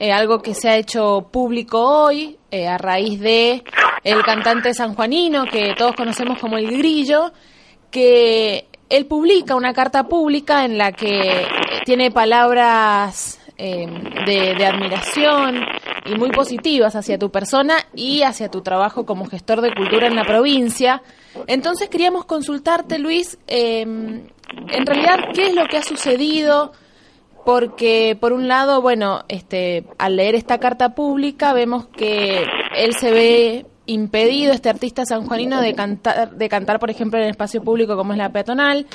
Eh, algo que se ha hecho público hoy eh, a raíz de el cantante sanjuanino que todos conocemos como el Grillo, que él publica una carta pública en la que tiene palabras eh, de, admiración y muy positivas hacia tu persona y hacia tu trabajo como gestor de cultura en la provincia. Entonces queríamos consultarte, Luis, en realidad, ¿qué es lo que ha sucedido? Porque, por un lado, bueno, este, al leer esta carta pública vemos que él se ve impedido, este artista sanjuanino, de cantar, de cantar, por ejemplo, en el espacio público como es la peatonal.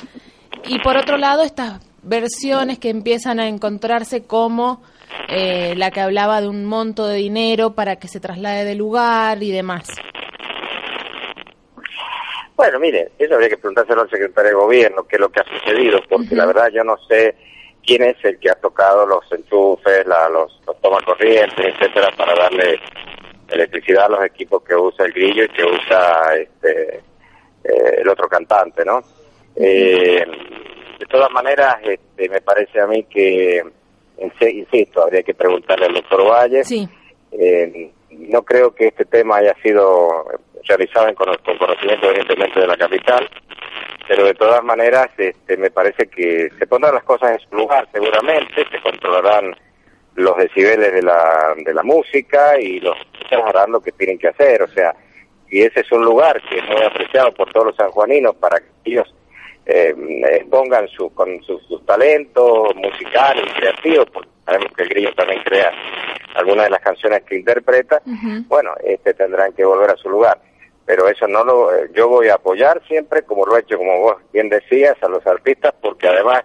Y por otro lado, estas versiones que empiezan a encontrarse como eh, la que hablaba de un monto de dinero para que se traslade de lugar y demás. Bueno, mire, eso habría que preguntárselo al secretario de gobierno, qué es lo que ha sucedido, porque la verdad yo no sé quién es el que ha tocado los enchufes, la, los, los tomacorrientes, etcétera, para darle electricidad a los equipos que usa el grillo y que usa este eh, el otro cantante, ¿no? Eh, de todas maneras, este, me parece a mí que, insisto, habría que preguntarle al doctor Valle. Sí. Eh, no creo que este tema haya sido realizado en con, con conocimiento evidentemente de la capital, pero de todas maneras este, me parece que se pondrán las cosas en su lugar seguramente, se controlarán los decibeles de la, de la música y los harán lo que tienen que hacer, o sea, y ese es un lugar que es muy apreciado por todos los sanjuaninos para que ellos eh, pongan su, con sus, sus talentos musicales y creativos, porque sabemos que el grillo también crea algunas de las canciones que interpreta, bueno, este tendrán que volver a su lugar. Pero eso no lo, eh, yo voy a apoyar siempre, como lo he hecho, como vos bien decías, a los artistas, porque además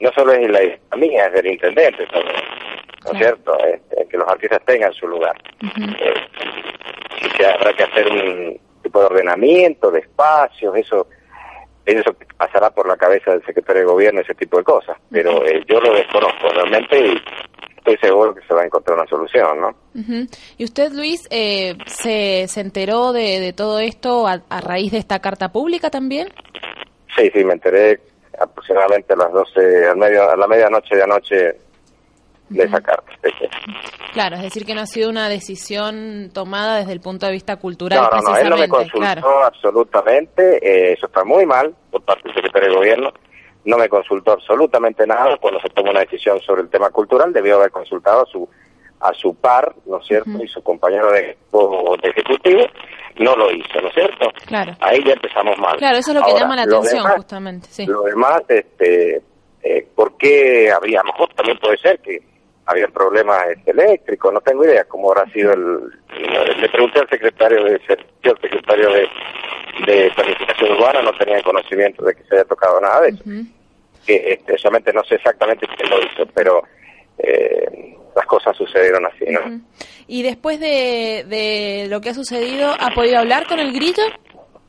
no solo es la idea mía, es del intendente, ¿no es cierto? Este, que los artistas tengan su lugar. Eh, si se habrá que hacer un tipo de ordenamiento, de espacios, eso eso pasará por la cabeza del secretario de gobierno, ese tipo de cosas. Pero eh, yo lo desconozco realmente y estoy seguro que se va a encontrar una solución, ¿no? ¿Y usted, Luis, eh, se, se enteró de, de todo esto a, a, raíz de esta carta pública también? Sí, sí, me enteré aproximadamente a las 12, a, medio, a la medianoche de anoche de esa carta. Claro, es decir, que no ha sido una decisión tomada desde el punto de vista cultural. No, no, no, él no me consultó claro. absolutamente, eh, eso está muy mal por parte del secretario de gobierno, no me consultó absolutamente nada cuando se toma una decisión sobre el tema cultural, debió haber consultado a su a su par, ¿no es cierto?, uh -huh. y su compañero de, de ejecutivo, no lo hizo, ¿no es cierto? Claro. Ahí ya empezamos mal. Claro, eso es lo que Ahora, llama la atención, demás, justamente, sí. Lo demás, este, eh, ¿por qué habría, a lo mejor también puede ser que había problemas este, eléctricos, no tengo idea cómo habrá sido el, el le pregunté al secretario de al secretario de, de planificación urbana, no tenía conocimiento de que se haya tocado nada de eso. Uh -huh. Que este, solamente no sé exactamente quién lo hizo, pero eh, las cosas sucedieron así, ¿no? Uh -huh. Y después de, de lo que ha sucedido, ¿ha podido hablar con el grillo?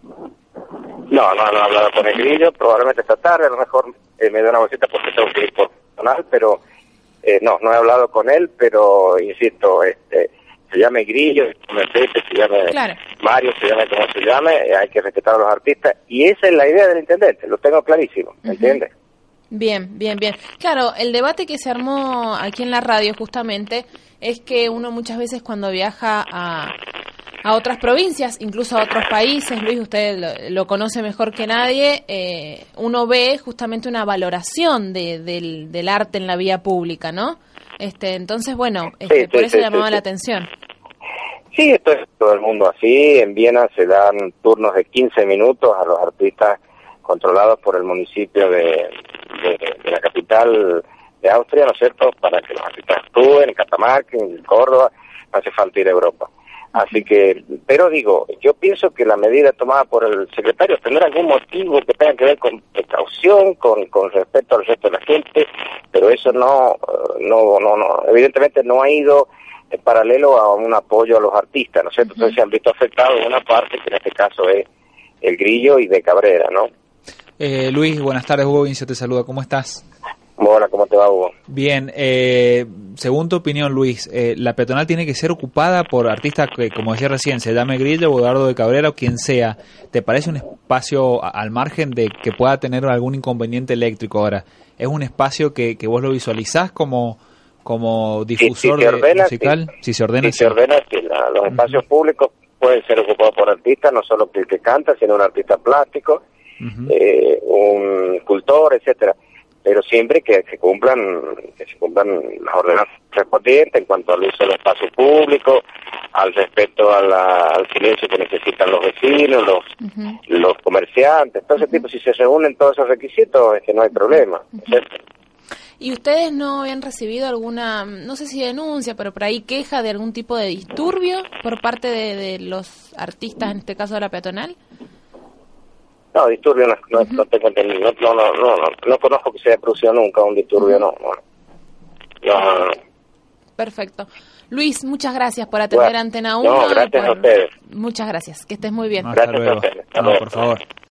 No, no, no he hablado con el grillo, probablemente esta tarde, a lo mejor eh, me da una bolsita porque tengo que ir por personal, pero eh, no, no he hablado con él, pero insisto, este, se llame Grillo, se llame Pepe, se llame claro. Mario, se llame como se llame, eh, hay que respetar a los artistas, y esa es la idea del intendente, lo tengo clarísimo, ¿me uh -huh. entiendes? Bien, bien, bien. Claro, el debate que se armó aquí en la radio justamente es que uno muchas veces cuando viaja a, a otras provincias, incluso a otros países, Luis, usted lo, lo conoce mejor que nadie, eh, uno ve justamente una valoración de, del, del, arte en la vía pública, ¿no? Este, entonces, bueno, este, sí, por sí, eso sí, llamaba la atención. Sí, esto es todo el mundo así. En Viena se dan turnos de 15 minutos a los artistas controlados por el municipio de, de, de la capital de Austria, ¿no es cierto?, para que los artistas actúen en Catamarca, en Córdoba, no hace falta ir a Europa. Así que, pero digo, yo pienso que la medida tomada por el secretario tendrá algún motivo que tenga que ver con precaución, con, con respeto al resto de la gente, pero eso no, no, no, no, evidentemente no ha ido en paralelo a un apoyo a los artistas, ¿no es cierto? Entonces se han visto afectados una parte, que en este caso es el Grillo y de Cabrera, ¿no? Eh, Luis, buenas tardes, Hugo Vincio te saluda, ¿cómo estás? Hola, ¿cómo te va, Hugo? Bien, eh, según tu opinión, Luis, eh, ¿la peatonal tiene que ser ocupada por artistas que, como decía recién, se llame Grillo o Eduardo de Cabrera o quien sea? ¿Te parece un espacio al margen de que pueda tener algún inconveniente eléctrico ahora? ¿Es un espacio que, que vos lo visualizás como, como difusor si, de musical? Si, se ordena, si se ordena, los espacios públicos pueden ser ocupados por artistas, no solo el que canta, sino un artista plástico, eh, un cultor, etcétera pero siempre que se cumplan que se cumplan las ordenanzas correspondientes en cuanto al uso del espacio público, al respeto al silencio que necesitan los vecinos, los los comerciantes, todo ese tipo. Si se reúnen todos esos requisitos, es que no hay problema. ¿Y ustedes no habían recibido alguna, no sé si denuncia, pero por ahí queja de algún tipo de disturbio por parte de, de los artistas, en este caso de la peatonal? No, disturbio no, no, tengo entendido. No, no, no, no, no, conozco que se haya producido nunca un disturbio, no. no, Perfecto. Luis, muchas gracias por atender Antena 1. No, gracias a ustedes. Muchas gracias. Que estés muy bien. gracias a ustedes. No, por favor.